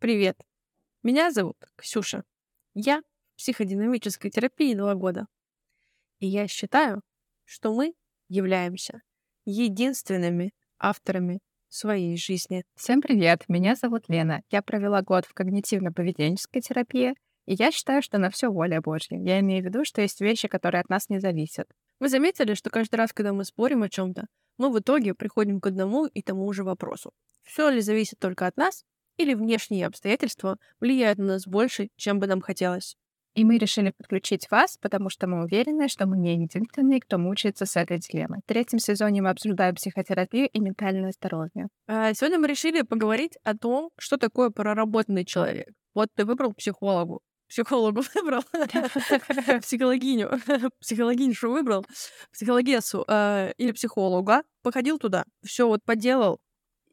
Привет. Меня зовут Ксюша. Я в психодинамической терапии два года. И я считаю, что мы являемся единственными авторами своей жизни. Всем привет, меня зовут Лена. Я провела год в когнитивно-поведенческой терапии, и я считаю, что на все воля Божья. Я имею в виду, что есть вещи, которые от нас не зависят. Вы заметили, что каждый раз, когда мы спорим о чем-то, мы в итоге приходим к одному и тому же вопросу. Все ли зависит только от нас, или внешние обстоятельства влияют на нас больше, чем бы нам хотелось? И мы решили подключить вас, потому что мы уверены, что мы не единственные, кто мучается с этой дилеммой. В третьем сезоне мы обсуждаем психотерапию и ментальное здоровье. А сегодня мы решили поговорить о том, что такое проработанный человек. Вот ты выбрал психологу, психологу выбрал, психологиню, психологиншу выбрал, психологессу э, или психолога, походил туда, все вот поделал,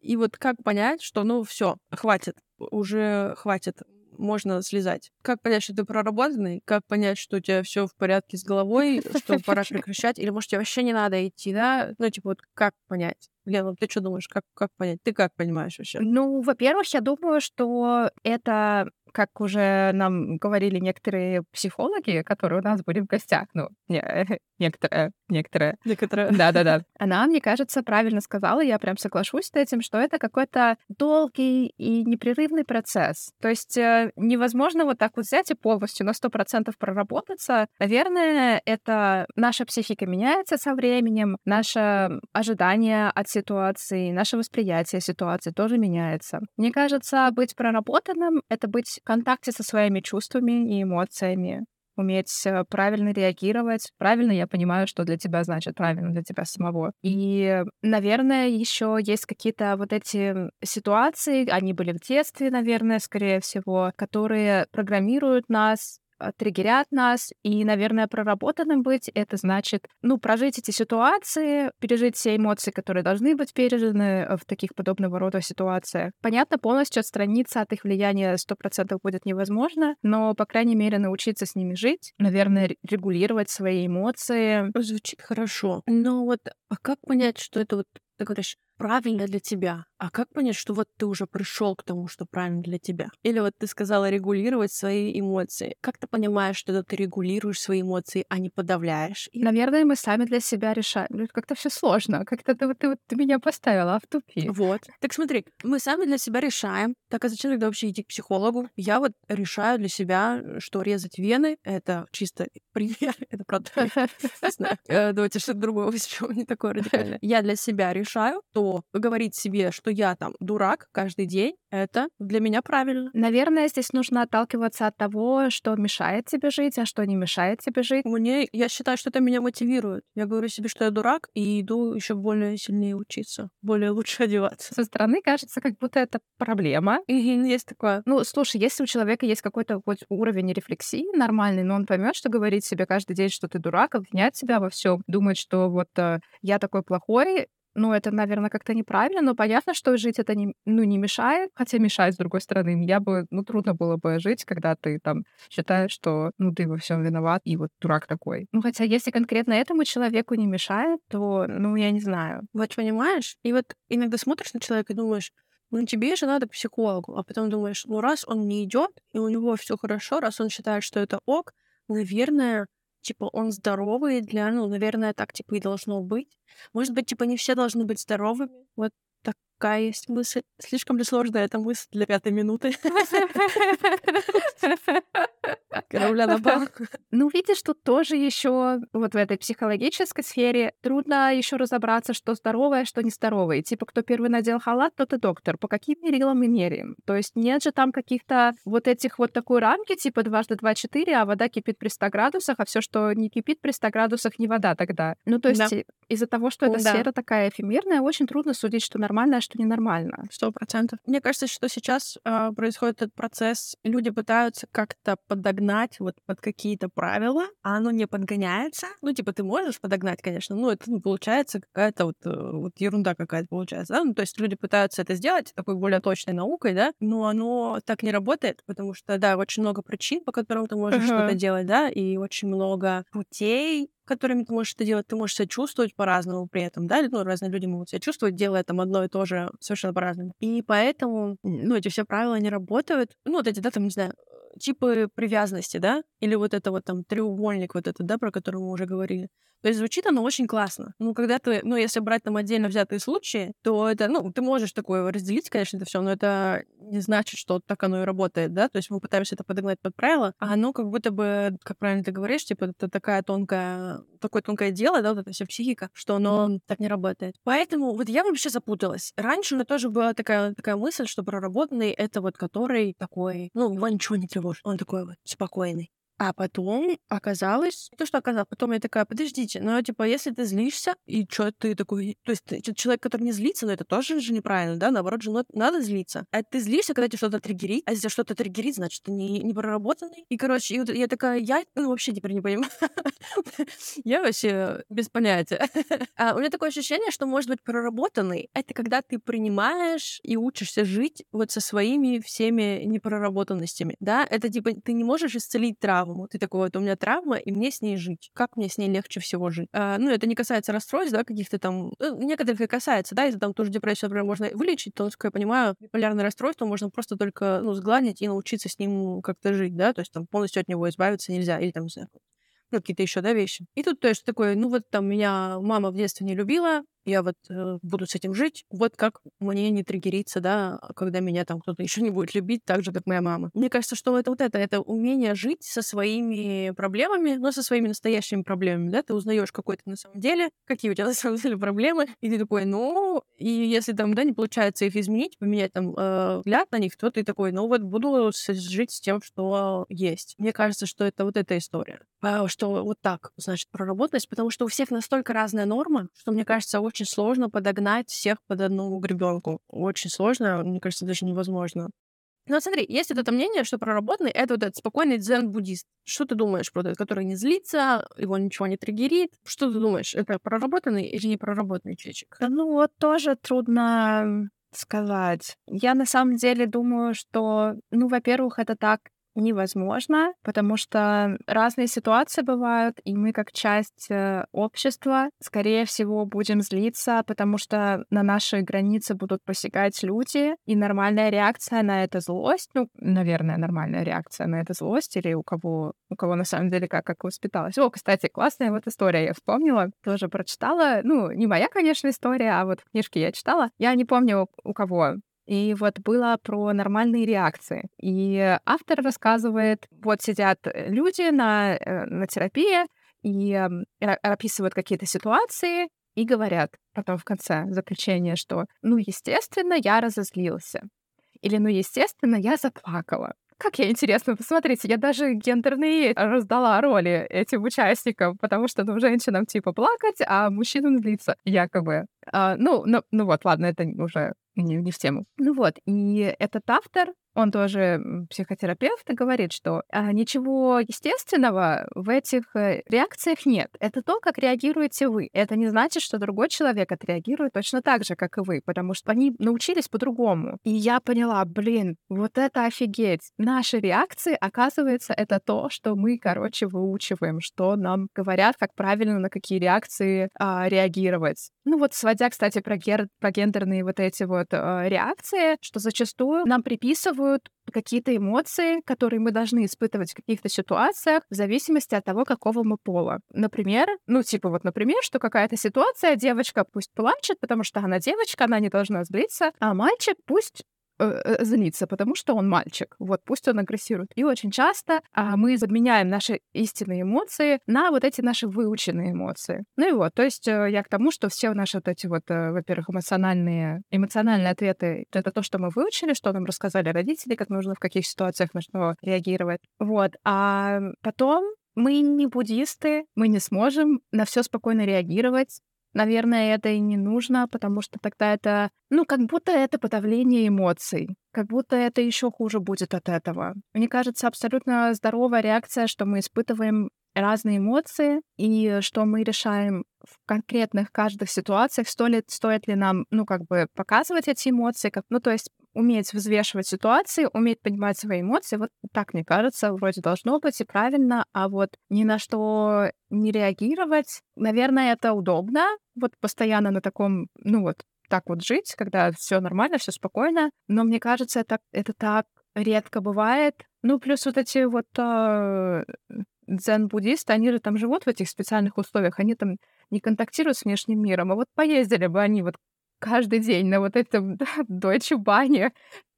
и вот как понять, что ну все, хватит, уже хватит, можно слезать. Как понять, что ты проработанный? Как понять, что у тебя все в порядке с головой, что пора прекращать? Или, может, тебе вообще не надо идти, да? Ну, типа, вот как понять? Лена, ты что думаешь, как, как понять? Ты как понимаешь вообще? Ну, во-первых, я думаю, что это как уже нам говорили некоторые психологи, которые у нас были в гостях, ну, не, некоторые, некоторые. Некоторые. Да-да-да. Она, мне кажется, правильно сказала, я прям соглашусь с этим, что это какой-то долгий и непрерывный процесс. То есть э, невозможно вот так вот взять и полностью на 100% проработаться. Наверное, это наша психика меняется со временем, наше ожидание от ситуации, наше восприятие ситуации тоже меняется. Мне кажется, быть проработанным — это быть контакте со своими чувствами и эмоциями, уметь э, правильно реагировать. Правильно я понимаю, что для тебя значит правильно для тебя самого. И, наверное, еще есть какие-то вот эти ситуации, они были в детстве, наверное, скорее всего, которые программируют нас триггерят нас, и, наверное, проработанным быть — это значит, ну, прожить эти ситуации, пережить все эмоции, которые должны быть пережиты э, в таких подобного рода ситуациях. Понятно, полностью отстраниться от их влияния сто процентов будет невозможно, но, по крайней мере, научиться с ними жить, наверное, регулировать свои эмоции. Звучит хорошо. Но вот а как понять, что это вот ты говоришь, правильно для тебя. А как понять, что вот ты уже пришел к тому, что правильно для тебя? Или вот ты сказала регулировать свои эмоции. Как ты понимаешь, что ты регулируешь свои эмоции, а не подавляешь? И, наверное, мы сами для себя решаем. Как-то все сложно. Как-то ты, ты, ты меня поставила в тупик. Вот. Так смотри, мы сами для себя решаем. Так а зачем тогда вообще идти к психологу? Я вот решаю для себя, что резать вены — это чисто пример. Это правда. Э, давайте что-то другое возьмем, не такое радикальное. Я для себя решаю, то говорить себе, что я там дурак каждый день, это для меня правильно. Наверное, здесь нужно отталкиваться от того, что мешает тебе жить, а что не мешает тебе жить. Мне, я считаю, что это меня мотивирует. Я говорю себе, что я дурак, и иду еще более сильнее учиться, более лучше одеваться. Со стороны кажется, как будто это проблема. Есть такое. Ну, слушай, если у человека есть какой-то хоть уровень рефлексии нормальный, но он поймет, что говорить себе каждый день, что ты дурак, обвинять себя во всем, думать, что вот э, я такой плохой, ну, это, наверное, как-то неправильно, но понятно, что жить это не, ну, не мешает, хотя мешает, с другой стороны. Я бы, ну, трудно было бы жить, когда ты там считаешь, что, ну, ты во всем виноват, и вот дурак такой. Ну, хотя если конкретно этому человеку не мешает, то, ну, я не знаю. Вот понимаешь? И вот иногда смотришь на человека и думаешь, ну тебе же надо психологу, а потом думаешь, ну раз он не идет, и у него все хорошо, раз он считает, что это ок, наверное, типа, он здоровый для, ну, наверное, так, типа, и должно быть. Может быть, типа, не все должны быть здоровыми. Вот такая есть мысль. Слишком ли сложная эта мысль для пятой минуты? Корабля на бал. Ну, видишь, тут тоже еще вот в этой психологической сфере трудно еще разобраться, что здоровое, что нездоровое. Типа, кто первый надел халат, тот и доктор. По каким мерилам мы меряем? То есть нет же там каких-то вот этих вот такой рамки, типа дважды два четыре, а вода кипит при 100 градусах, а все, что не кипит при 100 градусах, не вода тогда. Ну, то есть да. из-за того, что эта да. сфера такая эфемерная, очень трудно судить, что нормально, а что ненормально. Сто процентов. Мне кажется, что сейчас э, происходит этот процесс. Люди пытаются как-то подогнать вот под какие-то правила, а оно не подгоняется. Ну, типа, ты можешь подогнать, конечно, но это ну, получается какая-то вот, э, вот ерунда какая-то получается, да? Ну, то есть люди пытаются это сделать такой более точной наукой, да, но оно так не работает, потому что, да, очень много причин, по которым ты можешь uh-huh. что-то делать, да, и очень много путей, которыми ты можешь это делать, ты можешь себя чувствовать по-разному при этом, да, ну, разные люди могут себя чувствовать, делая там одно и то же совершенно по-разному. И поэтому, ну, эти все правила не работают. Ну, вот эти, да, там, не знаю, типы привязанности, да, или вот это вот там треугольник вот этот, да, про который мы уже говорили. То есть звучит оно очень классно. Ну, когда ты, ну, если брать там отдельно взятые случаи, то это, ну, ты можешь такое разделить, конечно, это все, но это не значит, что так оно и работает, да, то есть мы пытаемся это подогнать под правила, а оно как будто бы, как правильно ты говоришь, типа, это такая тонкая, такое тонкое дело, да, вот эта вся психика, что оно так не работает. Поэтому вот я вообще запуталась. Раньше у меня тоже была такая, такая мысль, что проработанный — это вот который такой, ну, его ничего не тревожит, он такой вот спокойный. А потом оказалось, то, что оказалось, потом я такая, подождите, ну, типа, если ты злишься, и что ты такой... То есть ты, человек, который не злится, но это тоже же неправильно, да? Наоборот же надо злиться. А ты злишься, когда тебе что-то триггерит, а если что-то триггерит, значит, ты не, не проработанный. И, короче, и вот я такая, я ну, вообще теперь не понимаю. я вообще без понятия. а у меня такое ощущение, что, может быть, проработанный — это когда ты принимаешь и учишься жить вот со своими всеми непроработанностями, да? Это, типа, ты не можешь исцелить травму, травму. Ты такой, вот у меня травма, и мне с ней жить. Как мне с ней легче всего жить? А, ну, это не касается расстройств, да, каких-то там... Ну, некоторых и касается, да, если там тоже депрессию, например, можно вылечить, то, насколько я понимаю, биполярное расстройство можно просто только, ну, сгладить и научиться с ним как-то жить, да, то есть там полностью от него избавиться нельзя, или там, не знаю, ну, какие-то еще, да, вещи. И тут, то есть, такое, ну, вот там меня мама в детстве не любила, я вот э, буду с этим жить. Вот как мне не триггериться, да, когда меня там кто-то еще не будет любить, так же, как моя мама. Мне кажется, что это вот это, это умение жить со своими проблемами, но со своими настоящими проблемами, да, ты узнаешь, какой ты на самом деле, какие у тебя на самом деле проблемы, и ты такой, ну, и если там, да, не получается их изменить, поменять там э, взгляд на них, то ты такой, ну вот буду жить с тем, что есть. Мне кажется, что это вот эта история. А, что вот так, значит, проработать, потому что у всех настолько разная норма, что, мне кажется, очень сложно подогнать всех под одну гребенку. Очень сложно, мне кажется, даже невозможно. Ну, смотри, есть вот это мнение, что проработанный — это вот этот спокойный дзен-буддист. Что ты думаешь про этот, который не злится, его ничего не триггерит? Что ты думаешь, это проработанный или не проработанный человек? Ну, вот тоже трудно сказать. Я на самом деле думаю, что, ну, во-первых, это так невозможно, потому что разные ситуации бывают, и мы как часть э, общества, скорее всего, будем злиться, потому что на наши границы будут посягать люди, и нормальная реакция на это злость, ну, наверное, нормальная реакция на это злость, или у кого, у кого на самом деле как, как воспиталась. О, кстати, классная вот история, я вспомнила, тоже прочитала, ну, не моя, конечно, история, а вот в книжке я читала. Я не помню, у кого и вот было про нормальные реакции. И автор рассказывает, вот сидят э, люди на, э, на терапии и описывают какие-то ситуации, и говорят потом в конце заключения, что, ну, естественно, я разозлился. Или, ну, естественно, я заплакала. Как я интересно, посмотрите, я даже гендерные раздала роли этим участникам, потому что, ну, женщинам типа плакать, а мужчинам злиться, якобы. А, ну, ну, ну вот, ладно, это уже не, не в тему. Ну вот, и этот автор, он тоже психотерапевт, и говорит, что а, ничего естественного в этих э, реакциях нет. Это то, как реагируете вы. Это не значит, что другой человек отреагирует точно так же, как и вы, потому что они научились по-другому. И я поняла, блин, вот это офигеть. Наши реакции, оказывается, это то, что мы, короче, выучиваем, что нам говорят, как правильно на какие реакции а, реагировать. Ну вот, сводя, кстати, про, гер... про гендерные вот эти вот э, реакции, что зачастую нам приписывают какие-то эмоции, которые мы должны испытывать в каких-то ситуациях в зависимости от того, какого мы пола. Например, ну, типа вот, например, что какая-то ситуация, девочка пусть плачет, потому что она девочка, она не должна злиться, а мальчик пусть злиться, потому что он мальчик. Вот пусть он агрессирует. И очень часто а, мы подменяем наши истинные эмоции на вот эти наши выученные эмоции. Ну и вот, то есть э, я к тому, что все наши вот эти вот, во-первых, эмоциональные, эмоциональные ответы — это то, что мы выучили, что нам рассказали родители, как нужно в каких ситуациях что реагировать. Вот. А потом мы не буддисты, мы не сможем на все спокойно реагировать, наверное, это и не нужно, потому что тогда это, ну, как будто это подавление эмоций, как будто это еще хуже будет от этого. Мне кажется, абсолютно здоровая реакция, что мы испытываем разные эмоции, и что мы решаем в конкретных каждых ситуациях, стоит, стоит ли нам, ну, как бы показывать эти эмоции, как, ну, то есть уметь взвешивать ситуации, уметь понимать свои эмоции. Вот так, мне кажется, вроде должно быть и правильно, а вот ни на что не реагировать, наверное, это удобно, вот постоянно на таком, ну вот, так вот жить, когда все нормально, все спокойно. Но мне кажется, это, это так редко бывает. Ну, плюс вот эти вот э, дзен-буддисты, они же там живут в этих специальных условиях, они там не контактируют с внешним миром, а вот поездили бы они вот каждый день на вот этом Deutsche Бане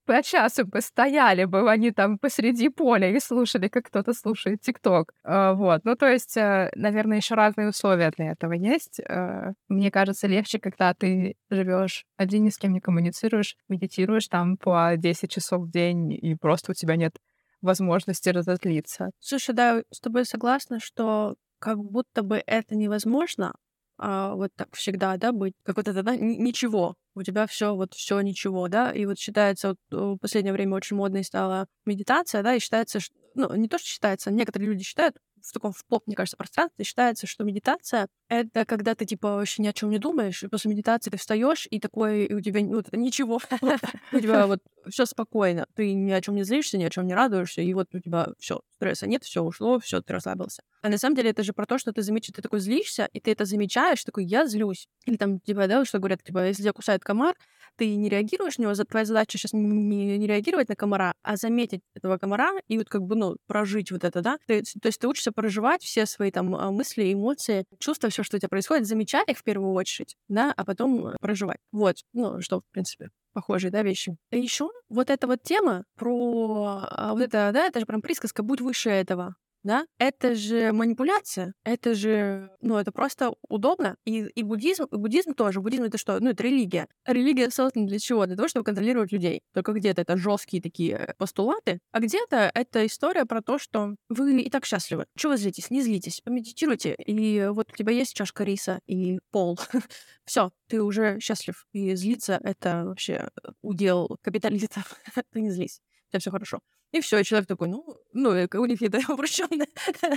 по часу бы стояли бы они там посреди поля и слушали, как кто-то слушает ТикТок. А, вот. Ну, то есть, э, наверное, еще разные условия для этого есть. Э, мне кажется, легче, когда ты живешь один, ни с кем не коммуницируешь, медитируешь там по 10 часов в день, и просто у тебя нет возможности разозлиться. Слушай, да, с тобой согласна, что как будто бы это невозможно, а, вот так всегда, да, быть, как вот это, да, ничего, у тебя все вот все ничего, да, и вот считается, вот в последнее время очень модной стала медитация, да, и считается, что, ну, не то, что считается, некоторые люди считают, в таком в поп, мне кажется, пространстве считается, что медитация — это когда ты, типа, вообще ни о чем не думаешь, и после медитации ты встаешь и такой, и у тебя ну, ничего. У тебя вот все спокойно. Ты ни о чем не злишься, ни о чем не радуешься, и вот у тебя все стресса нет, все ушло, все, ты расслабился. А на самом деле это же про то, что ты замечаешь, ты такой злишься, и ты это замечаешь, такой, я злюсь. Или там, типа, да, что говорят, типа, если тебя кусает комар, ты не реагируешь на него, твоя задача сейчас не, не реагировать на комара, а заметить этого комара и вот как бы, ну, прожить вот это, да? Ты, то есть ты учишься проживать все свои там а, мысли, эмоции, чувства, все, что у тебя происходит, замечать их в первую очередь, да, а потом проживать. Вот, ну, что, в принципе, похожие, да, вещи. И еще вот эта вот тема про а, вот это, да, это же прям присказка «будь выше этого» да, это же манипуляция, это же, ну, это просто удобно. И, и буддизм, и буддизм тоже. Буддизм это что? Ну, это религия. Религия создана для чего? Для того, чтобы контролировать людей. Только где-то это жесткие такие постулаты, а где-то это история про то, что вы и так счастливы. Чего вы злитесь? Не злитесь. Помедитируйте, и вот у тебя есть чашка риса и пол. Все, ты уже счастлив. И злиться — это вообще удел капиталистов. ты не злись. У тебя все хорошо. И все, человек такой, ну, ну, у них это упрощенная,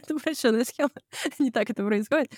упрощенная схема, не так это происходит.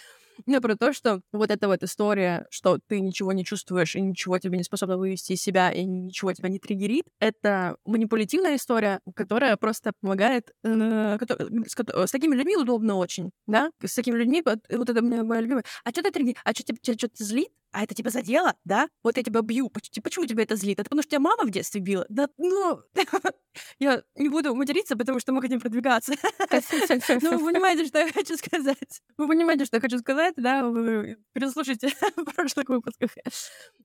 Но про то, что вот эта вот история, что ты ничего не чувствуешь и ничего тебе не способно вывести из себя и ничего тебя не триггерит, это манипулятивная история, которая просто помогает э, с, с такими людьми удобно очень, да, с такими людьми, вот, вот это моя любимая. А что ты триггерит? А что тебя что-то злит? а это тебя задело, да? Вот я тебя бью. Почему тебя это злит? Это потому что тебя мама в детстве била? Да, ну, я не буду материться, потому что мы хотим продвигаться. Ну, вы понимаете, что я хочу сказать. Вы понимаете, что я хочу сказать, да? Вы переслушайте в прошлых выпусках.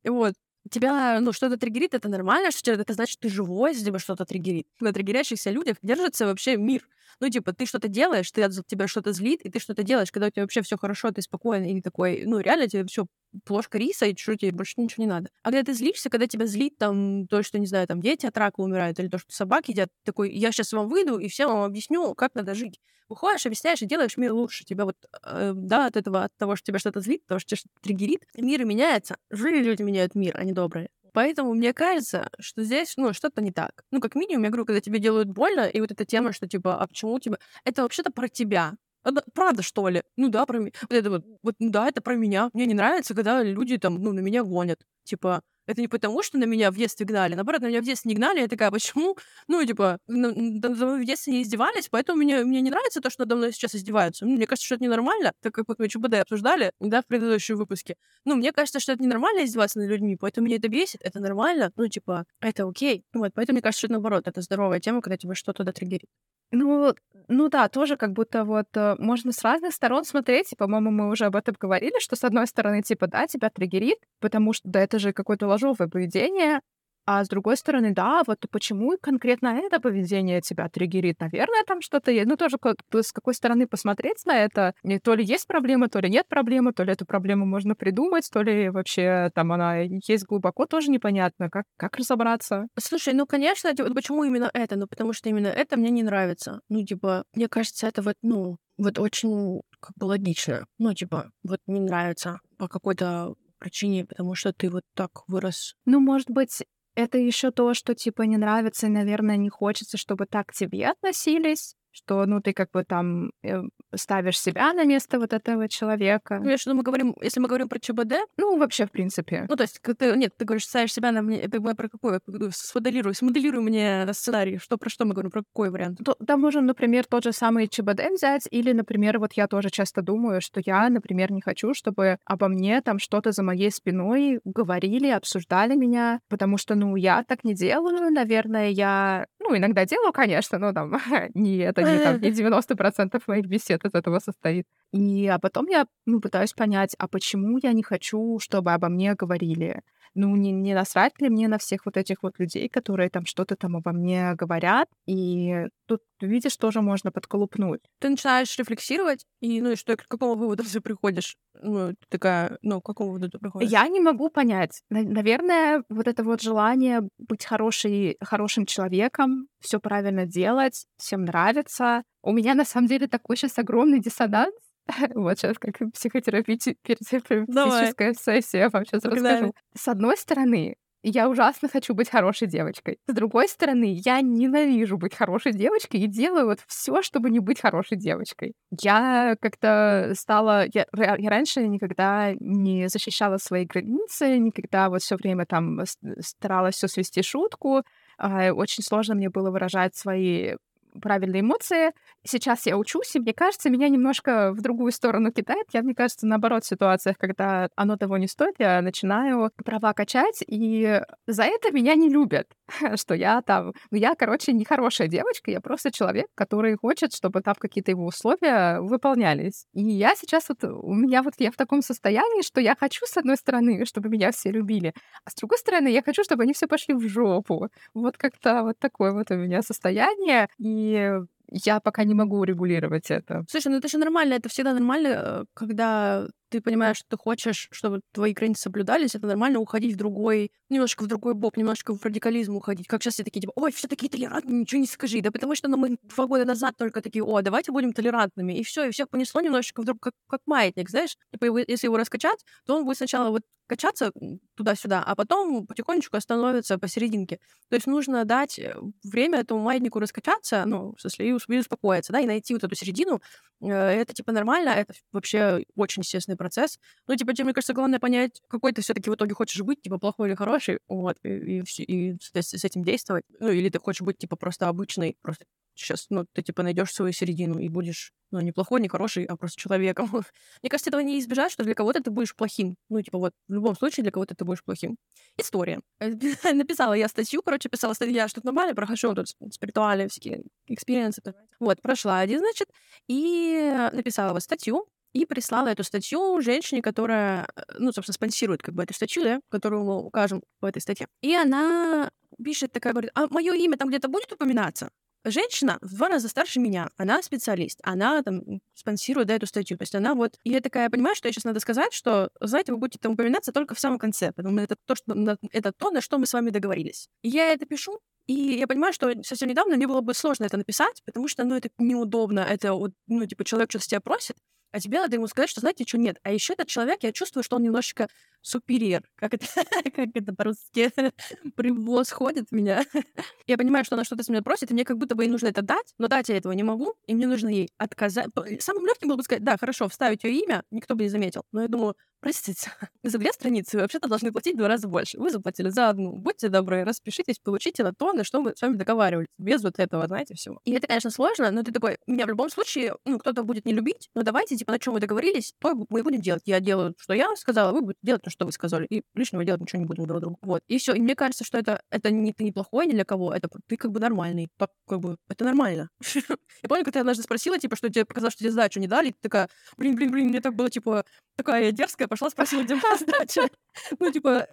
Вот тебя, ну, что-то триггерит, это нормально, что это значит, ты живой, если тебя что-то триггерит. На триггерящихся людях держится вообще мир. Ну, типа, ты что-то делаешь, ты, тебя что-то злит, и ты что-то делаешь, когда у тебя вообще все хорошо, ты спокойно, и такой, ну, реально тебе все плошка риса, и что тебе больше ничего не надо. А когда ты злишься, когда тебя злит там то, что, не знаю, там дети от рака умирают, или то, что собаки едят, такой, я сейчас вам выйду и всем вам объясню, как надо жить. Выходишь, объясняешь и делаешь мир лучше. Тебя вот, э, да, от этого, от того, что тебя что-то злит, от того, что тебя что-то триггерит, мир меняется. Злые люди меняют мир, а не добрые. Поэтому мне кажется, что здесь, ну, что-то не так. Ну, как минимум, я говорю, когда тебе делают больно, и вот эта тема, что, типа, а почему тебя... Это вообще-то про тебя. Это правда, что ли? Ну да, про меня. Вот это вот, вот, ну да, это про меня. Мне не нравится, когда люди там, ну, на меня гонят. Типа, это не потому, что на меня в детстве гнали. Наоборот, на меня в детстве не гнали. Я такая, почему? Ну, типа, надо мной в детстве не издевались, поэтому мне, мне не нравится то, что надо мной сейчас издеваются. Мне кажется, что это ненормально, так как вот мы ЧБД обсуждали, да, в предыдущем выпуске. Ну, мне кажется, что это ненормально издеваться над людьми, поэтому меня это бесит, это нормально, ну, типа, это окей. Вот, поэтому мне кажется, что это наоборот, это здоровая тема, когда тебя что-то дотриггерит. Ну, ну да, тоже как будто вот э, можно с разных сторон смотреть, и, по-моему, мы уже об этом говорили, что с одной стороны, типа, да, тебя триггерит, потому что да, это же какое-то ложовое поведение, а с другой стороны, да, вот почему конкретно это поведение тебя триггерит? Наверное, там что-то есть. Ну, тоже с какой стороны посмотреть на это. Не то ли есть проблема, то ли нет проблемы, то ли эту проблему можно придумать, то ли вообще там она есть глубоко, тоже непонятно. Как, как разобраться? Слушай, ну, конечно, типа, почему именно это? Ну, потому что именно это мне не нравится. Ну, типа, мне кажется, это вот, ну, вот очень как бы логично. Ну, типа, вот не нравится по какой-то причине, потому что ты вот так вырос. Ну, может быть, это еще то, что типа не нравится, и, наверное, не хочется, чтобы так к тебе относились что, ну, ты как бы там э, ставишь себя на место вот этого человека. Ну, если мы говорим, если мы говорим про ЧБД, ну, вообще, в принципе. Ну, то есть, ты, нет, ты говоришь, ставишь себя на мне, это про какой? Смоделируй, смоделируй мне сценарий, что про что мы говорим, про какой вариант? То, там можем, например, тот же самый ЧБД взять, или, например, вот я тоже часто думаю, что я, например, не хочу, чтобы обо мне там что-то за моей спиной говорили, обсуждали меня, потому что, ну, я так не делаю, наверное, я, ну, иногда делаю, конечно, но там не это там, не 90% моих бесед из этого состоит. И а потом я ну, пытаюсь понять, а почему я не хочу, чтобы обо мне говорили? Ну, не, не насрать ли мне на всех вот этих вот людей, которые там что-то там обо мне говорят? И тут, видишь, тоже можно подколупнуть. Ты начинаешь рефлексировать, и, ну, и что, к какому выводу ты приходишь? Ну, такая, ну, к какому выводу ты приходишь? Я не могу понять. Наверное, вот это вот желание быть хорошей, хорошим человеком, все правильно делать, всем нравится. У меня, на самом деле, такой сейчас огромный диссонанс, вот сейчас как психотерапевтическая сессия, я вам сейчас расскажу. С одной стороны, я ужасно хочу быть хорошей девочкой. С другой стороны, я ненавижу быть хорошей девочкой и делаю вот все, чтобы не быть хорошей девочкой. Я как-то стала... Я, я раньше никогда не защищала свои границы, никогда вот все время там старалась все свести шутку. А, очень сложно мне было выражать свои правильные эмоции. Сейчас я учусь, и мне кажется, меня немножко в другую сторону кидает. Я, мне кажется, наоборот, в ситуациях, когда оно того не стоит, я начинаю права качать, и за это меня не любят, что я там... Ну, я, короче, не хорошая девочка, я просто человек, который хочет, чтобы там какие-то его условия выполнялись. И я сейчас вот... У меня вот я в таком состоянии, что я хочу, с одной стороны, чтобы меня все любили, а с другой стороны, я хочу, чтобы они все пошли в жопу. Вот как-то вот такое вот у меня состояние. И я пока не могу регулировать это. Слушай, ну это же нормально, это всегда нормально, э, когда ты понимаешь, что ты хочешь, чтобы твои границы соблюдались, это нормально уходить в другой, немножко в другой бок, немножко в радикализм уходить. Как сейчас все такие, типа, ой, все такие толерантные, ничего не скажи. Да потому что ну, мы два года назад только такие, о, давайте будем толерантными. И все, и всех понесло немножечко вдруг как, как маятник, знаешь? Типа, если его раскачать, то он будет сначала вот качаться туда-сюда, а потом потихонечку остановится посерединке. То есть нужно дать э, время этому маятнику раскачаться, ну, в смысле, и успокоиться, да, и найти вот эту середину. Э, это, типа, нормально, это вообще очень естественный процесс. Ну, типа, тебе, мне кажется, главное понять, какой ты все таки в итоге хочешь быть, типа, плохой или хороший, вот, и, и, и, с, с этим действовать. Ну, или ты хочешь быть, типа, просто обычный, просто сейчас, ну, ты, типа, найдешь свою середину и будешь, ну, не плохой, не хороший, а просто человеком. Мне кажется, этого не избежать, что для кого-то ты будешь плохим. Ну, типа, вот, в любом случае для кого-то ты будешь плохим. История. Написала я статью, короче, писала статью, я что-то нормально прохожу тут спиритуальные всякие experience ы. Вот, прошла один, значит, и написала вот статью, и прислала эту статью женщине, которая, ну, собственно, спонсирует как бы эту статью, да, которую мы укажем в этой статье. И она пишет такая, говорит, а мое имя там где-то будет упоминаться? женщина в два раза старше меня, она специалист, она там спонсирует да, эту статью, то есть она вот... И я такая понимаю, что я сейчас надо сказать, что, знаете, вы будете там упоминаться только в самом конце, потому что это то, что, это то, на что мы с вами договорились. И я это пишу, и я понимаю, что совсем недавно мне было бы сложно это написать, потому что, ну, это неудобно, это, вот, ну, типа, человек что-то с тебя просит, а тебе надо ему сказать, что, знаете, что нет. А еще этот человек, я чувствую, что он немножечко супериор. Как это, как это по-русски? Превосходит меня. я понимаю, что она что-то с меня просит, и мне как будто бы ей нужно это дать, но дать я этого не могу, и мне нужно ей отказать. Самым легким было бы сказать, да, хорошо, вставить ее имя, никто бы не заметил. Но я думаю, простите, за две страницы вы вообще-то должны платить два раза больше. Вы заплатили за одну. Будьте добры, распишитесь, получите на то, на что мы с вами договаривались. Без вот этого, знаете, всего. И это, конечно, сложно, но ты такой, меня в любом случае, ну, кто-то будет не любить, но давайте, типа, на чем мы договорились, то мы будем делать. Я делаю, что я сказала, вы будете делать то, что вы сказали. И лишнего делать ничего не будем друг другу. Вот. И все. И мне кажется, что это, это не ты неплохой ни для кого, это ты как бы нормальный. Так, как бы, это нормально. я помню, когда я однажды спросила, типа, что тебе показалось, что тебе сдачу не дали, ты такая, блин, блин, блин, мне так было, типа, такая дерзкая, пошла спросила, где сдача. Ну, типа,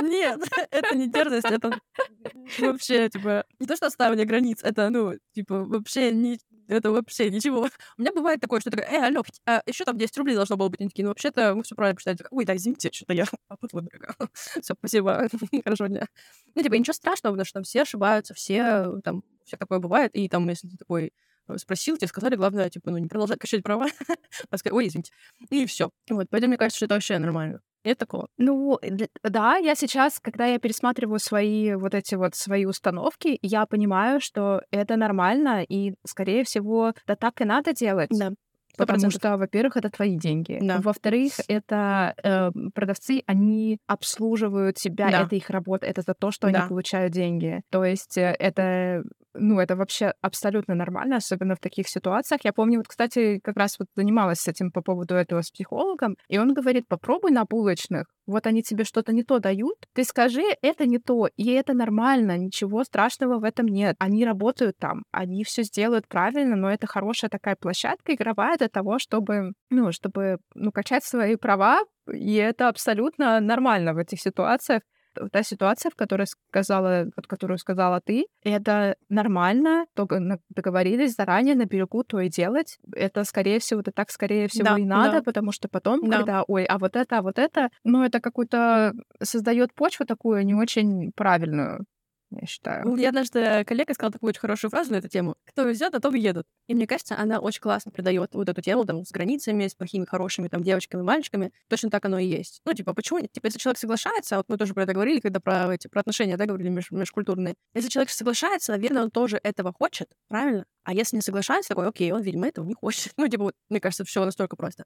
нет, это не дерзость, это вообще, типа, не то, что оставили границ, это, ну, типа, вообще не, это вообще ничего. У меня бывает такое, что такое, э, алло, а еще там 10 рублей должно было быть. Они такие, ну, вообще-то мы все правильно посчитали. Ой, да, извините, что-то я Все, спасибо, хорошего дня. Ну, типа, ничего страшного, потому что там все ошибаются, все там все такое бывает, и там, если ты такой спросил, тебе сказали, главное, типа, ну, не продолжать качать права, а сказать, ой, извините, и все. Вот, поэтому мне кажется, что это вообще нормально. Нет такого? Ну, да, я сейчас, когда я пересматриваю свои вот эти вот свои установки, я понимаю, что это нормально, и, скорее всего, да так и надо делать. Да. Потому что, во-первых, это твои деньги. Да. Во-вторых, это э, продавцы, они обслуживают тебя, да. это их работа, это за то, что да. они получают деньги. То есть э, это ну, это вообще абсолютно нормально, особенно в таких ситуациях. Я помню, вот, кстати, как раз вот занималась с этим по поводу этого с психологом, и он говорит, попробуй на булочных, вот они тебе что-то не то дают, ты скажи, это не то, и это нормально, ничего страшного в этом нет. Они работают там, они все сделают правильно, но это хорошая такая площадка игровая для того, чтобы, ну, чтобы, ну, качать свои права, и это абсолютно нормально в этих ситуациях та ситуация, в которой сказала, вот, которую сказала ты, это нормально, только договорились заранее на берегу то и делать. Это, скорее всего, это так, скорее всего, да, и надо, да. потому что потом, да. когда, ой, а вот это, а вот это, ну, это какую-то создает почву такую не очень правильную я считаю. Ну, я однажды коллега сказал такую очень хорошую фразу на эту тему. Кто везет, а то едут. И мне кажется, она очень классно придает вот эту тему там с границами, с плохими, хорошими там девочками, мальчиками. Точно так оно и есть. Ну, типа, почему? Типа, если человек соглашается, вот мы тоже про это говорили, когда про эти про отношения, да, говорили меж, межкультурные. Если человек соглашается, наверное, он тоже этого хочет, правильно? А если не соглашается, такой, окей, он, видимо, этого не хочет. Ну, типа, вот, мне кажется, все настолько просто.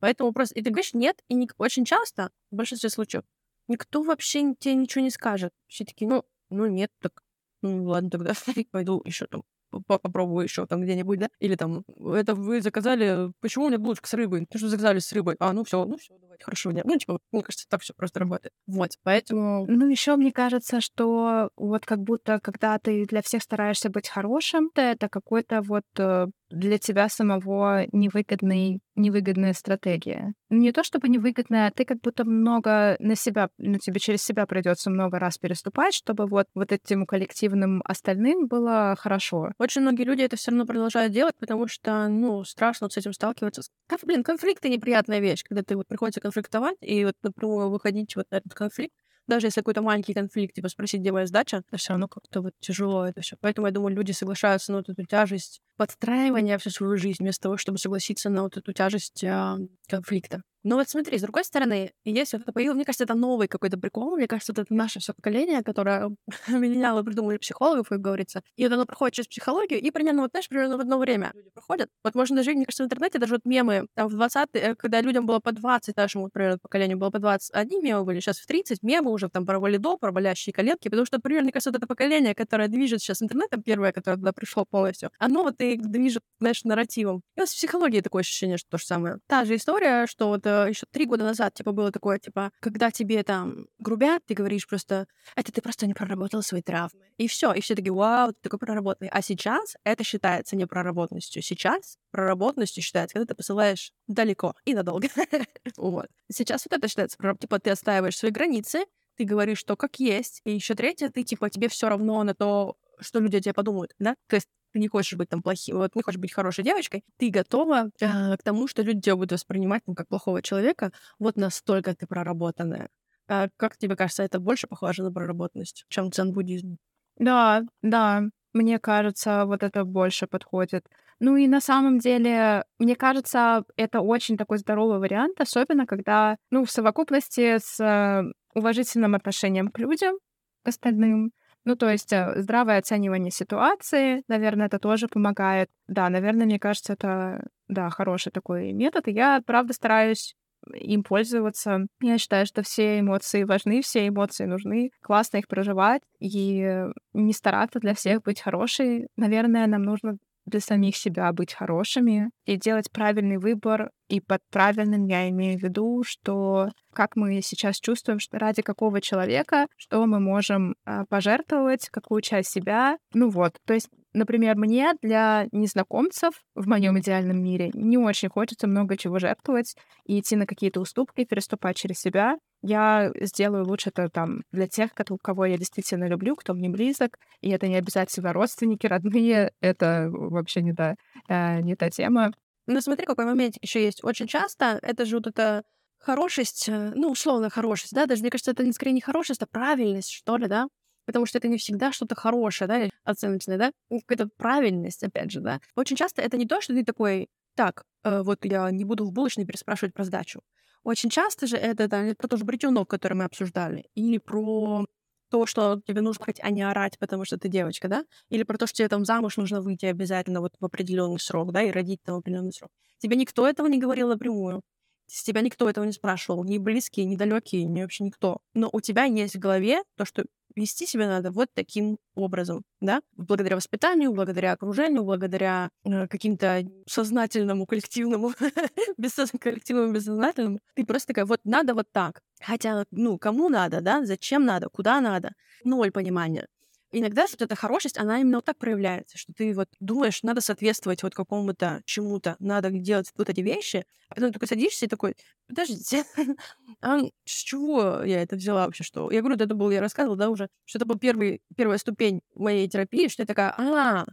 Поэтому просто, и ты говоришь нет, и не... очень часто, в большинстве случаев, никто вообще тебе ничего не скажет. Все такие, ну, ну нет, так ну ладно тогда, пойду еще там попробую еще там где-нибудь, да? Или там, это вы заказали, почему у меня булочка с рыбой? Потому что заказали с рыбой. А, ну все, ну все, давайте, хорошо. Нет. Ну, типа, мне кажется, так все просто работает. Вот, поэтому... Ну, еще мне кажется, что вот как будто, когда ты для всех стараешься быть хорошим, то это какой-то вот э, для тебя самого невыгодный, невыгодная стратегия. Не то чтобы невыгодная, а ты как будто много на себя, ну, тебе через себя придется много раз переступать, чтобы вот, вот этим коллективным остальным было хорошо. Очень многие люди это все равно продолжают делать, потому что, ну, страшно вот с этим сталкиваться. Конф, блин, конфликты неприятная вещь, когда ты вот приходится конфликтовать и вот напрямую выходить вот на этот конфликт, даже если какой-то маленький конфликт, типа спросить, где моя сдача, то все равно как-то вот тяжело это все. Поэтому я думаю, люди соглашаются на вот эту тяжесть подстраивания всю свою жизнь вместо того, чтобы согласиться на вот эту тяжесть э, конфликта. Но вот смотри, с другой стороны, есть вот это появилось, мне кажется, это новый какой-то прикол, мне кажется, это наше все поколение, которое меняло, придумали психологов, как говорится, и вот оно проходит через психологию, и примерно вот, знаешь, примерно в одно время люди проходят. Вот можно даже, мне кажется, в интернете даже вот мемы, там в 20 э, когда людям было по 20, нашему, примерно, поколению было по 20, одни мемы были, сейчас в 30 мемы уже там про валидо, про болящие коленки, потому что, примерно, мне кажется, вот это поколение, которое движет сейчас интернетом, первое, которое туда пришло полностью, оно вот и движет, знаешь, нарративом. И вот в психологии такое ощущение, что то же самое. Та же история, что вот э, еще три года назад, типа, было такое, типа, когда тебе там грубят, ты говоришь просто, это ты просто не проработал свои травмы. И все, и все такие, вау, ты такой проработанный. А сейчас это считается не проработанностью. Сейчас проработанностью считается, когда ты посылаешь далеко и надолго. вот. Сейчас вот это считается, типа, ты отстаиваешь свои границы, ты говоришь, что как есть. И еще третье, ты, типа, тебе все равно на то, что люди о тебе подумают, да? То есть ты не хочешь быть там плохим, вот не хочешь быть хорошей девочкой, ты готова э, к тому, что люди тебя будут воспринимать ну, как плохого человека, вот настолько ты проработанная. А как тебе кажется, это больше похоже на проработанность, чем дзен-буддизм? Да, да, мне кажется, вот это больше подходит. Ну и на самом деле, мне кажется, это очень такой здоровый вариант, особенно когда, ну, в совокупности с э, уважительным отношением к людям, к остальным, ну, то есть э, здравое оценивание ситуации, наверное, это тоже помогает. Да, наверное, мне кажется, это, да, хороший такой метод. И я, правда, стараюсь им пользоваться. Я считаю, что все эмоции важны, все эмоции нужны. Классно их проживать и не стараться для всех быть хорошей. Наверное, нам нужно для самих себя быть хорошими и делать правильный выбор. И под правильным я имею в виду, что как мы сейчас чувствуем, что ради какого человека, что мы можем э, пожертвовать, какую часть себя. Ну вот, то есть Например, мне для незнакомцев в моем идеальном мире не очень хочется много чего жертвовать и идти на какие-то уступки, переступать через себя я сделаю лучше это там для тех, кого я действительно люблю, кто мне близок, и это не обязательно родственники, родные, это вообще не та, э, не та тема. Ну смотри, какой момент еще есть. Очень часто это же вот эта хорошесть, э, ну, условно хорошесть, да, даже мне кажется, это скорее не хорошесть, а правильность, что ли, да? Потому что это не всегда что-то хорошее, да, оценочное, да, какая-то правильность, опять же, да. Очень часто это не то, что ты такой, так, э, вот я не буду в булочной переспрашивать про сдачу. Очень часто же это да, про то же бритюнок, который мы обсуждали, или про то, что тебе нужно хоть, а не орать, потому что ты девочка, да? Или про то, что тебе там замуж нужно выйти обязательно вот в определенный срок, да, и родить там в определенный срок. Тебе никто этого не говорил напрямую. С тебя никто этого не спрашивал, ни близкие, ни далекие, ни вообще никто. Но у тебя есть в голове то, что вести себя надо вот таким образом, да, благодаря воспитанию, благодаря окружению, благодаря э, каким-то сознательному, коллективному, коллективному, бессознательному. Ты просто такая, вот надо вот так. Хотя, ну, кому надо, да, зачем надо, куда надо, ноль понимания. Иногда вот эта хорошесть, она именно вот так проявляется, что ты вот думаешь, надо соответствовать вот какому-то чему-то, надо делать вот эти вещи, а потом такой садишься и такой, подождите, а с чего я это взяла вообще, что? Я говорю, это был, я рассказывала, да, уже, что это был первый, первая ступень моей терапии, что я такая, а,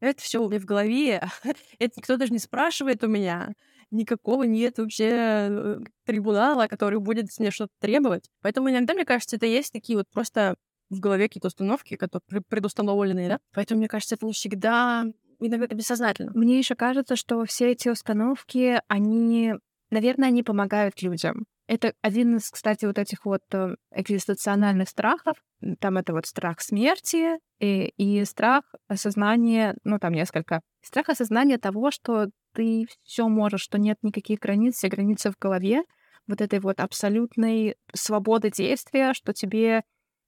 это все у меня в голове, это никто даже не спрашивает у меня, никакого нет вообще э, трибунала, который будет мне что-то требовать. Поэтому иногда, мне кажется, это есть такие вот просто в голове какие-то установки, которые предустановленные, да? Поэтому, мне кажется, это не всегда это бессознательно. Мне еще кажется, что все эти установки, они, наверное, они помогают людям. Это один из, кстати, вот этих вот э, экзистенциональных страхов. Там это вот страх смерти и, и страх осознания, ну там несколько. Страх осознания того, что ты все можешь, что нет никаких границ, все границы в голове, вот этой вот абсолютной свободы действия, что тебе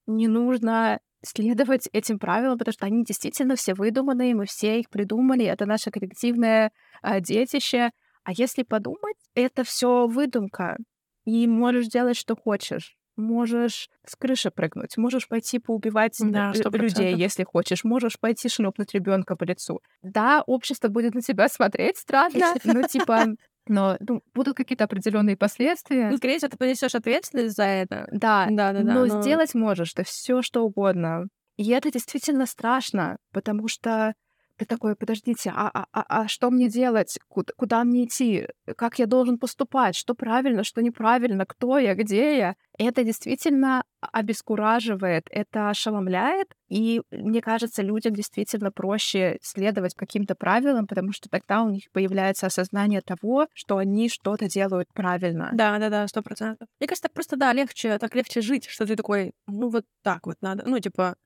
не нужно следовать этим правилам, потому что они действительно все выдуманные, мы все их придумали, это наше коллективное а, детище. А если подумать, это все выдумка, и можешь делать, что хочешь. Можешь с крыши прыгнуть, можешь пойти поубивать да, людей, если хочешь, можешь пойти шлепнуть ребенка по лицу. Да, общество будет на тебя смотреть странно, но типа но ну, будут какие-то определенные последствия. Ну, скорее всего, ты понесешь ответственность за это. Да, да, да. Но, но... сделать можешь ты все, что угодно. И это действительно страшно, потому что ты такой, подождите, а, а, а, а что мне делать? Куда, куда мне идти? Как я должен поступать? Что правильно, что неправильно? Кто я, где я? Это действительно обескураживает, это ошеломляет, и мне кажется, людям действительно проще следовать каким-то правилам, потому что тогда у них появляется осознание того, что они что-то делают правильно. Да, да, да, сто процентов. Мне кажется, так просто, да, легче, так легче жить, что ты такой, ну вот так вот надо, ну типа,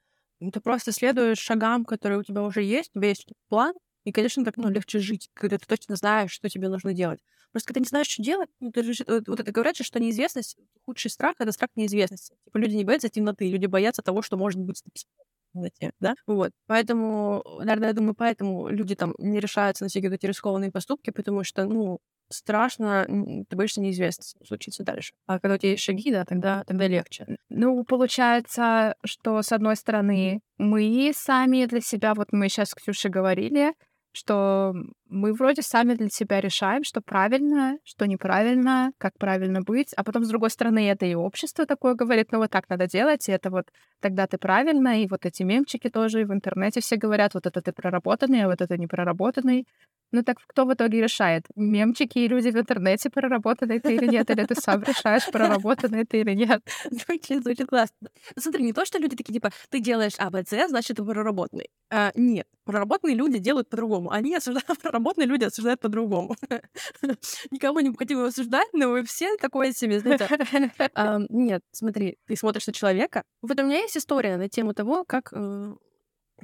ты просто следуешь шагам, которые у тебя уже есть, у тебя есть план, и, конечно, так ну, легче жить, когда ты точно знаешь, что тебе нужно делать. Просто когда не знаешь, что делать, ну, ты же, вот, это говорят, что неизвестность, худший страх — это страх неизвестности. Типа люди не боятся темноты, люди боятся того, что может быть темноте, да? Вот. Поэтому, наверное, я думаю, поэтому люди там не решаются на всякие эти рискованные поступки, потому что, ну, страшно, ты боишься неизвестности, случится дальше. А когда у тебя есть шаги, да, тогда, тогда легче. Ну, получается, что, с одной стороны, мы сами для себя, вот мы сейчас с Ксюшей говорили, что мы вроде сами для себя решаем, что правильно, что неправильно, как правильно быть, а потом, с другой стороны, это и общество такое говорит, ну вот так надо делать, и это вот тогда ты правильно, и вот эти мемчики тоже, и в интернете все говорят, вот это ты проработанный, а вот это не проработанный. Ну так кто в итоге решает? Мемчики и люди в интернете проработанные ты или нет? Или ты сам решаешь, проработанный ты или нет? Звучит, звучит классно. Ну, смотри, не то, что люди такие, типа, ты делаешь АБЦ, значит, ты проработанный. А, нет, проработанные люди делают по-другому. Они осуждают, проработанные люди осуждают по-другому. Никого не хотим осуждать, но вы все такое себе, знаете. А, нет, смотри, ты смотришь на человека. Вот у меня есть история на тему того, как э,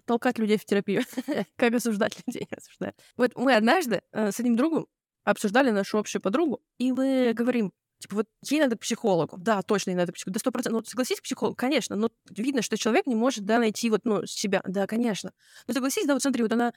толкать людей в терапию. как осуждать людей, осуждать. Вот мы однажды э, с одним другом обсуждали нашу общую подругу, и мы говорим, типа, вот ей надо к психологу. Да, точно ей надо к психологу. Да, сто процентов. Ну, согласись, психолог, конечно, но видно, что человек не может, да, найти вот, ну, себя. Да, конечно. Но согласись, да, вот смотри, вот она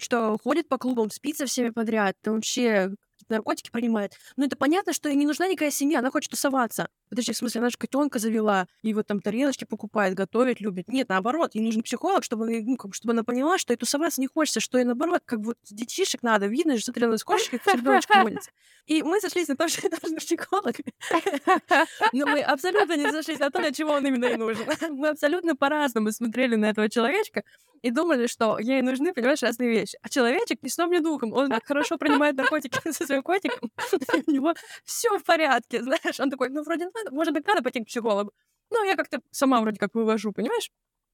что ходит по клубам, спит со всеми подряд, вообще наркотики принимает. Ну, это понятно, что ей не нужна никакая семья, она хочет тусоваться. Подожди, в смысле, она же котенка завела, и вот там тарелочки покупает, готовит, любит. Нет, наоборот, ей нужен психолог, чтобы, ну, как, чтобы она поняла, что и тусоваться не хочется, что ей наоборот, как вот детишек надо, видно, что смотрела с кошечкой, как ребеночка водится. И мы сошлись на том, что это нужен психолог. Но мы абсолютно не сошлись на то, для чего он именно и нужен. Мы абсолютно по-разному смотрели на этого человечка и думали, что ей нужны, понимаешь, разные вещи. А человечек ни сном, ни духом. Он хорошо принимает наркотики со своим котиком, у него все в порядке, знаешь. Он такой, ну, вроде надо, может быть, надо пойти к психологу. Ну, я как-то сама вроде как вывожу, понимаешь?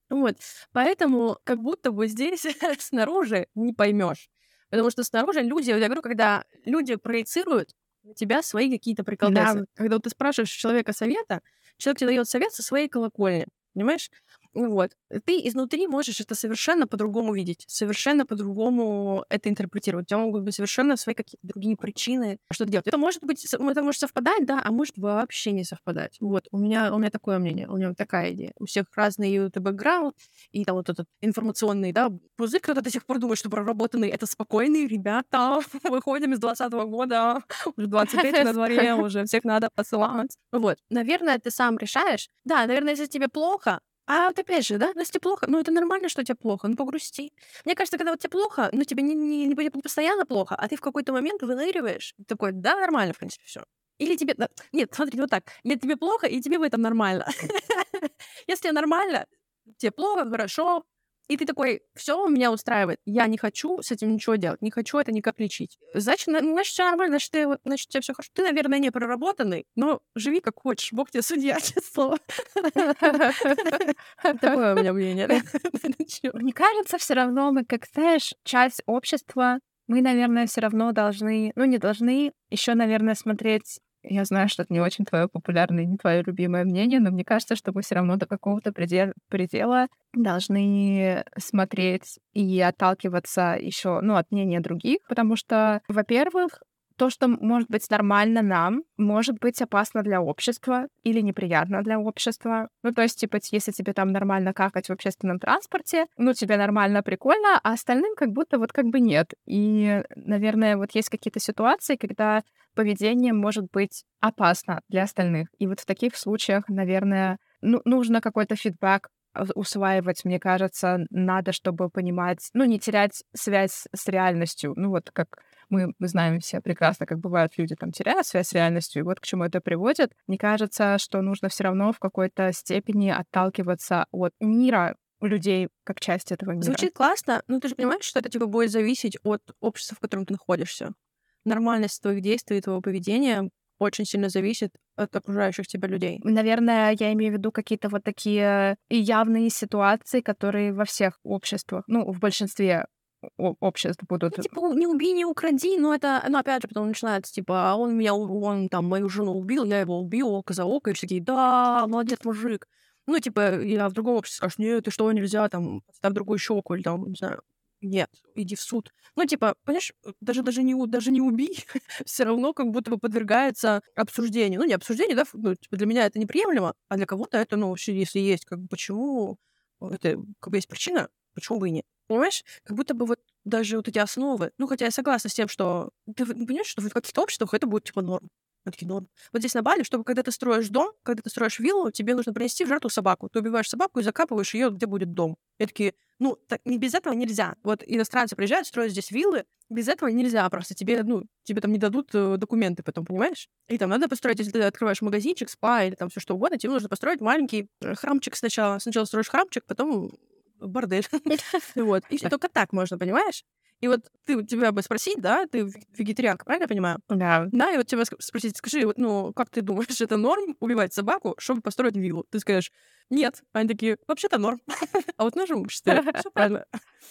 Вот. Поэтому как будто бы здесь снаружи не поймешь. Потому что снаружи люди, я говорю, когда люди проецируют на тебя свои какие-то приколдесы. Да. Когда вот ты спрашиваешь человека совета, человек тебе дает совет со своей колокольни. Понимаешь? Вот. Ты изнутри можешь это совершенно по-другому видеть, совершенно по-другому это интерпретировать. У тебя могут быть совершенно свои какие-то другие причины, что делать. Это может быть, это может совпадать, да, а может вообще не совпадать. Вот. У меня, у меня такое мнение, у меня такая идея. У всех разный и бэкграунд, и там вот этот информационный, да, пузырь, кто-то до сих пор думает, что проработанный — это спокойные ребята. Выходим из 20 года, уже 23 на дворе, уже всех надо посылать. Вот. Наверное, ты сам решаешь. Да, наверное, если тебе плохо, а вот опять же, да, если плохо, ну это нормально, что тебе плохо, ну погрусти. Мне кажется, когда вот тебе плохо, ну тебе не, не, не, не постоянно плохо, а ты в какой-то момент выныриваешь, такой, да, нормально, в принципе, все. Или тебе... Нет, смотри, вот так. Нет, тебе плохо, и тебе в этом нормально. Если нормально, тебе плохо, хорошо, и ты такой, все меня устраивает, я не хочу с этим ничего делать, не хочу это никак лечить. Значит, значит, все нормально, значит, ты, вот, значит, у тебя все хорошо. Ты, наверное, не проработанный, но живи как хочешь, Бог тебе судья, честно Такое у меня мнение. Мне кажется, все равно мы, как знаешь, часть общества, мы, наверное, все равно должны, ну, не должны еще, наверное, смотреть я знаю, что это не очень твое популярное, не твое любимое мнение, но мне кажется, что мы все равно до какого-то предела, предела должны смотреть и отталкиваться еще, ну, от мнения других, потому что, во-первых, то, что может быть нормально нам, может быть опасно для общества или неприятно для общества. Ну, то есть, типа, если тебе там нормально какать в общественном транспорте, ну, тебе нормально, прикольно, а остальным как будто вот как бы нет. И, наверное, вот есть какие-то ситуации, когда поведение может быть опасно для остальных. И вот в таких случаях, наверное, ну, нужно какой-то фидбэк усваивать, мне кажется, надо, чтобы понимать, ну, не терять связь с реальностью. Ну, вот как мы, мы знаем все прекрасно, как бывают люди там теряют связь с реальностью, и вот к чему это приводит. Мне кажется, что нужно все равно в какой-то степени отталкиваться от мира людей как часть этого мира. Звучит классно, но ты же понимаешь, что это типа будет зависеть от общества, в котором ты находишься. Нормальность твоих действий и твоего поведения очень сильно зависит от окружающих тебя людей. Наверное, я имею в виду какие-то вот такие явные ситуации, которые во всех обществах, ну, в большинстве обществ будут... Ну, типа, не убей, не укради, но это, ну, опять же, потом начинается, типа, а он меня, он там мою жену убил, я его убил, око за око, и все такие, да, молодец, мужик. Ну, типа, я в другом обществе скажешь, нет, ты что, нельзя, там, ставь другую щеку, или там, не знаю, нет, иди в суд. Ну, типа, понимаешь, даже, даже, не, даже не убей, все равно как будто бы подвергается обсуждению. Ну, не обсуждению, да, ну, типа, для меня это неприемлемо, а для кого-то это, ну, вообще, если есть, как бы, почему, это, как бы, есть причина, почему бы и нет. Понимаешь? Как будто бы вот даже вот эти основы, ну, хотя я согласна с тем, что ты понимаешь, что в каких-то обществах это будет, типа, норм. Такие, норм. Вот здесь на Бали, чтобы когда ты строишь дом, когда ты строишь виллу, тебе нужно принести в жертву собаку. Ты убиваешь собаку и закапываешь ее, где будет дом. Я такие, ну, так, без этого нельзя. Вот иностранцы приезжают, строят здесь виллы, без этого нельзя просто. Тебе, ну, тебе там не дадут э, документы потом, понимаешь? И там надо построить, если ты открываешь магазинчик, спа или там все что угодно, тебе нужно построить маленький э, храмчик сначала. Сначала строишь храмчик, потом бордель. вот. И только так можно, понимаешь? И вот ты, тебя бы спросить, да, ты вегетарианка, правильно я понимаю? Да. Да, и вот тебя спросить, скажи, вот, ну, как ты думаешь, это норм убивать собаку, чтобы построить виллу? Ты скажешь, нет. Они такие, вообще-то норм. а вот нашем обществе все правильно.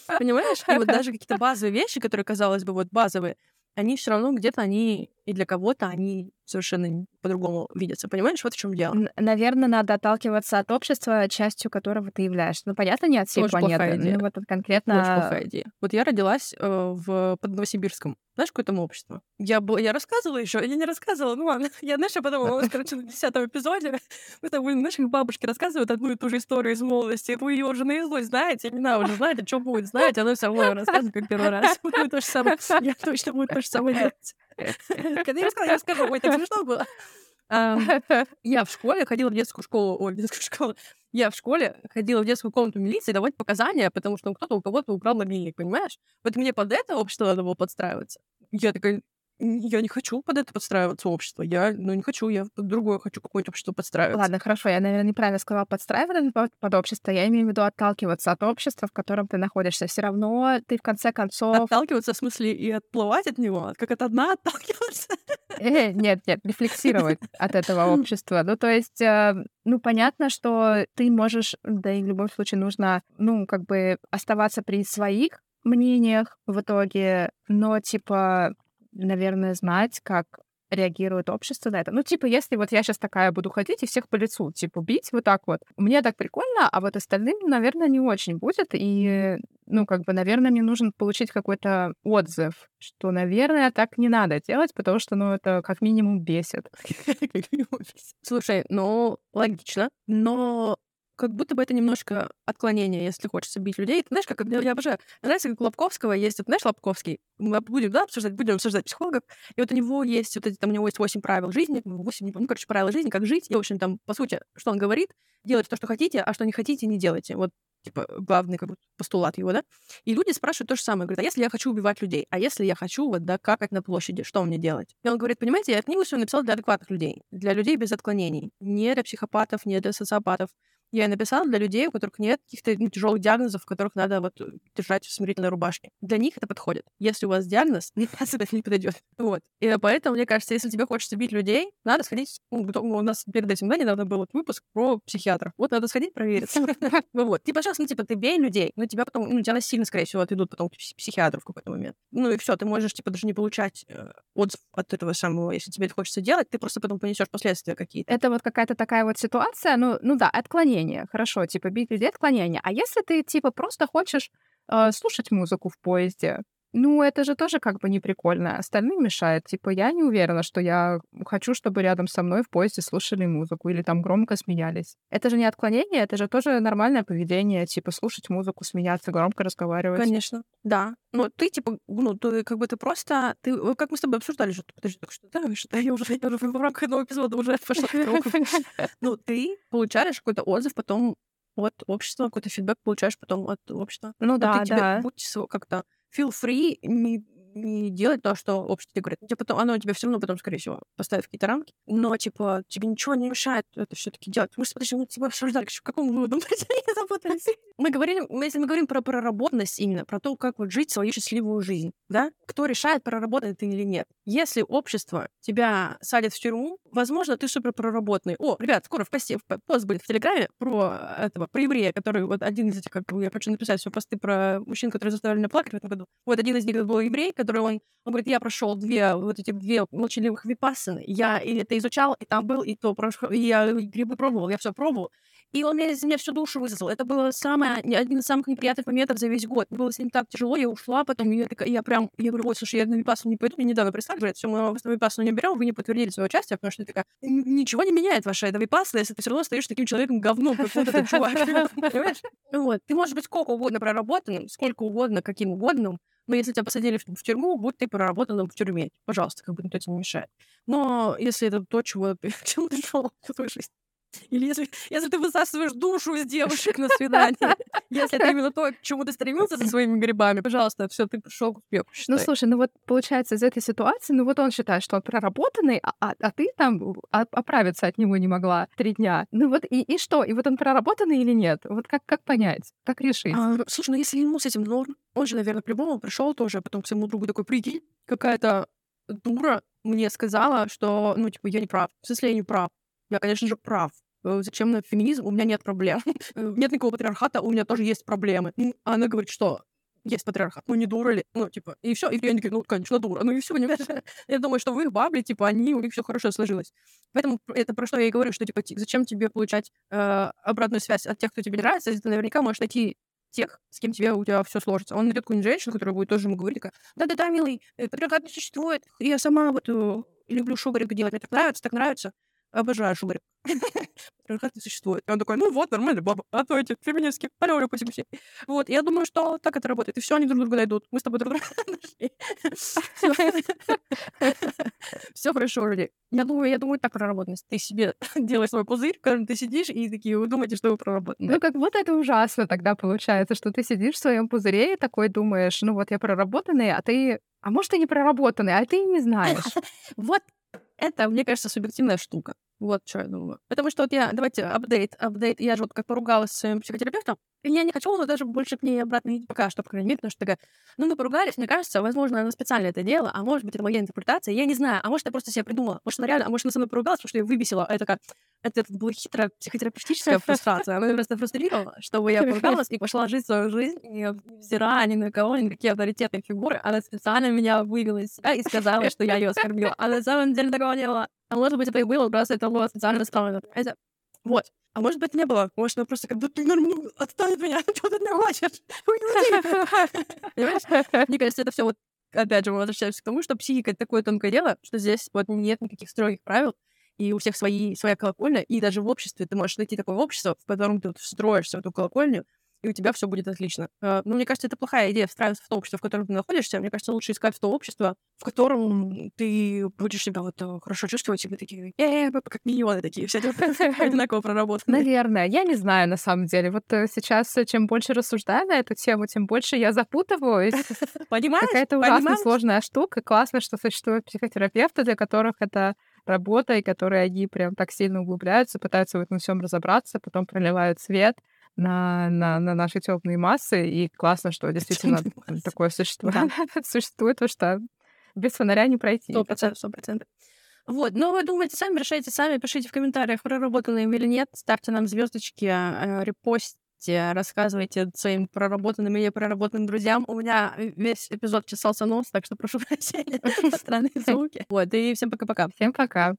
Понимаешь? И вот даже какие-то базовые вещи, которые, казалось бы, вот базовые, они все равно где-то они и для кого-то они совершенно по-другому видятся. Понимаешь, вот в чем дело. Наверное, надо отталкиваться от общества, частью которого ты являешься. Ну, понятно, не от всей Тоже планеты. Ну, вот конкретно... Очень плохая идея. Вот я родилась э, в, под Новосибирском. Знаешь, какое там общество? Я, была, я рассказывала еще, я не рассказывала, ну ладно. Я, знаешь, я подумала, короче, на десятом эпизоде мы там, знаешь, как бабушки рассказывают одну и ту же историю из молодости. Вы ее уже наизусть знаете, не знаю, уже знаете, что будет, знаете, она все равно рассказывает как первый раз. Будет то же самое. Я точно буду то же самое делать. Когда я рассказала, я расскажу. Ой, так смешно было. Я в школе ходила в детскую школу, ой, в детскую школу. Я в школе ходила в детскую комнату милиции давать показания, потому что кто-то у кого-то украл мобильник, понимаешь? Вот мне под это общество надо было подстраиваться. Я такая, я не хочу под это подстраиваться общество. Я, ну, не хочу, я под другое хочу какое-то общество подстраиваться. Ладно, хорошо, я, наверное, неправильно сказала подстраиваться под, под общество. Я имею в виду отталкиваться от общества, в котором ты находишься. Все равно ты в конце концов... Отталкиваться в смысле и отплывать от него? Как от дна отталкиваться? Э, нет, нет, рефлексировать от этого общества. Ну, то есть, э, ну, понятно, что ты можешь, да и в любом случае нужно, ну, как бы оставаться при своих мнениях в итоге, но, типа, наверное, знать, как реагирует общество на это. Ну, типа, если вот я сейчас такая буду ходить и всех по лицу, типа, бить вот так вот, мне так прикольно, а вот остальным, наверное, не очень будет. И, ну, как бы, наверное, мне нужно получить какой-то отзыв, что, наверное, так не надо делать, потому что, ну, это как минимум бесит. Слушай, ну, логично, но как будто бы это немножко отклонение, если хочется бить людей. Ты знаешь, как я обожаю. Нравится, как у Лобковского есть, вот, знаешь, Лобковский, мы будем, да, обсуждать, будем обсуждать психологов, и вот у него есть вот эти, там у него есть восемь правил жизни, восемь, не помню, короче, правила жизни, как жить, и, в общем, там, по сути, что он говорит, делайте то, что хотите, а что не хотите, не делайте. Вот типа, главный как бы постулат его, да? И люди спрашивают то же самое. Говорят, а если я хочу убивать людей? А если я хочу вот, да, какать на площади? Что мне делать? И он говорит, понимаете, я книгу свою написал для адекватных людей, для людей без отклонений. Не для психопатов, не для социопатов я написала для людей, у которых нет каких-то ну, тяжелых диагнозов, которых надо вот держать в смирительной рубашке. Для них это подходит. Если у вас диагноз, никак это не подойдет. Вот. И поэтому, мне кажется, если тебе хочется бить людей, надо сходить. Ну, у нас перед этим, да, недавно был вот выпуск про психиатров. Вот надо сходить провериться. Вот. Ты, пожалуйста, ну, типа, ты бей людей, но тебя потом, ну, тебя насильно, скорее всего, отведут потом к психиатру в какой-то момент. Ну и все, ты можешь, типа, даже не получать э, отзыв от этого самого. Если тебе это хочется делать, ты просто потом понесешь последствия какие-то. Это вот какая-то такая вот ситуация, ну, ну да, отклонение отклонение. Хорошо, типа бить людей отклонение. А если ты, типа, просто хочешь э, слушать музыку в поезде, ну, это же тоже как бы не прикольно. Остальным мешает. Типа, я не уверена, что я хочу, чтобы рядом со мной в поезде слушали музыку или там громко смеялись. Это же не отклонение, это же тоже нормальное поведение. Типа, слушать музыку, смеяться, громко разговаривать. Конечно, да. Ну, ты, типа, ну, ты как бы ты просто... Ты, как мы с тобой обсуждали, что подожди, так что да, что я уже, я уже в рамках одного эпизода уже пошла Ну, ты получаешь какой-то отзыв потом от общества, какой-то фидбэк получаешь потом от общества. Ну да, да. Будь как-то feel free не, не делать то, что общество говорит. Тебе потом, оно тебе все равно потом, скорее всего, поставит какие-то рамки. Но, типа, тебе ничего не мешает это все таки делать. Мы же, мы типа обсуждали, к какому выводу мы запутались. Мы говорим, если мы говорим про проработанность именно, про то, как вот жить свою счастливую жизнь, да? Кто решает, проработанный ты или нет. Если общество тебя садит в тюрьму, возможно, ты супер проработанный. О, ребят, скоро в посте, в пост будет в Телеграме про этого, про еврея, который вот один из этих, как я хочу написать все посты про мужчин, которые заставили меня плакать в этом году. Вот один из них был еврей, который он, он говорит, я прошел две вот эти две молчаливых випассаны. Я и это изучал, и там был, и то и я грибы пробовал, я все пробовал. И он мне из меня всю душу высосал. Это было самое, один из самых неприятных моментов за весь год. Было с ним так тяжело, я ушла, потом я, такая, я прям, я говорю, ой, слушай, я на Випассу не пойду, мне недавно прислали, говорят, все, мы вас на Випассу не берем, вы не подтвердили свое участие, потому что я такая, ничего не меняет ваша эта Випасса, если ты все равно стоишь таким человеком говном, как вот этот чувак. Понимаешь? Вот. Ты можешь быть сколько угодно проработанным, сколько угодно, каким угодно, но если тебя посадили в, в тюрьму, будь ты проработанным в тюрьме. Пожалуйста, как бы никто тебе не мешает. Но если это то, чего, к чему ты шел в твою жизнь, или если, если ты высасываешь душу из девушек на свидание, если это именно то, к чему ты стремился со своими грибами, пожалуйста, все, ты пришел к успеху. Ну, слушай, ну вот получается из этой ситуации, ну вот он считает, что он проработанный, а, а, а ты там оправиться от него не могла три дня. Ну вот и, и что? И вот он проработанный или нет? Вот как, как понять? Как решить? А, слушай, ну если ему с этим норм, он же, наверное, по-любому пришел тоже, а потом к своему другу такой, прикинь, какая-то дура мне сказала, что, ну, типа, я не прав. В смысле, я не прав. Я, конечно же, прав. Э, зачем на феминизм? У меня нет проблем. Э, нет никакого патриархата, у меня тоже есть проблемы. А она говорит, что есть патриархат. Ну, не дура ли? Ну, типа, и все. И я такие, ну, конечно, дура. Ну, и все, понимаешь? Я думаю, что в их бабле, типа, они, у них все хорошо сложилось. Поэтому это про что я и говорю, что, типа, зачем тебе получать э, обратную связь от тех, кто тебе нравится, если ты наверняка можешь найти тех, с кем тебе у тебя все сложится. Он найдет какую-нибудь женщину, которая будет тоже ему говорить, такая, да-да-да, милый, патриархат не существует. Я сама вот люблю шугаринг делать, мне так нравится, так нравится обожаю шугарик. Патриархат не существует. И он такой, ну вот, нормальный баба. А то эти феминистки, алло, пусть все. Вот, я думаю, что так это работает. И все, они друг друга найдут. Мы с тобой друг друга нашли. Все хорошо, люди. Я думаю, я думаю, так проработанность. Ты себе делаешь свой пузырь, в котором ты сидишь, и такие, вы думаете, что вы проработаны. Ну, как будто это ужасно тогда получается, что ты сидишь в своем пузыре и такой думаешь, ну вот я проработанный, а ты а может, ты не проработанный, а ты и не знаешь. Вот это, мне кажется, субъективная штука. Вот что я думаю. Потому что вот я, давайте, апдейт, апдейт. Я же вот как поругалась с своим психотерапевтом, и я не хочу но даже больше к ней обратно идти пока что, по крайней мере, потому что такая, ну, мы поругались, мне кажется, возможно, она специально это делала, а может быть, это моя интерпретация, я не знаю, а может, я просто себе придумала, может, она реально, а может, она со мной поругалась, потому что я выбесила, а это как, это, это была хитрая психотерапевтическая фрустрация, она меня просто фрустрировала, чтобы я поругалась и пошла жить свою жизнь, не взирая ни на кого, ни на какие авторитетные фигуры, она специально меня вывела из себя и сказала, что я ее оскорбила, а на самом деле такого не было. А может быть, это и было, просто это было специально расставлено, понимаете? Вот. А может быть, не было. Может, она просто как бы, ну, отстань от меня, что ты не хочешь? Понимаешь? Мне кажется, это все вот опять же, мы возвращаемся к тому, что психика — это такое тонкое дело, что здесь вот нет никаких строгих правил, и у всех свои, своя колокольня, и даже в обществе ты можешь найти такое общество, в котором ты встроишься в эту колокольню, и у тебя все будет отлично. А, ну, мне кажется, это плохая идея встраиваться в то общество, в котором ты находишься. Мне кажется, лучше искать то общество, в котором ты будешь себя вот э, хорошо чувствовать, и вы такие, э, как миллионы такие, все одинаково проработаны. Наверное, я не знаю на самом деле. Вот э, сейчас, э, чем больше рассуждаю на эту тему, тем больше я запутываюсь. Понимаешь? Какая-то ужасно сложная штука. Классно, что существуют психотерапевты, для которых это работа, и которые они прям так сильно углубляются, пытаются в этом всем разобраться, потом проливают свет на, на, на наши темные массы. И классно, что действительно такое существует. существует, потому что без фонаря не пройти. Сто процентов, сто процентов. Вот, но вы думаете сами, решайте сами, пишите в комментариях, проработанные или нет, ставьте нам звездочки, э, репостите, рассказывайте своим проработанным или проработанным друзьям. У меня весь эпизод чесался нос, так что прошу прощения за странные звуки. Вот, и всем пока-пока. Всем пока.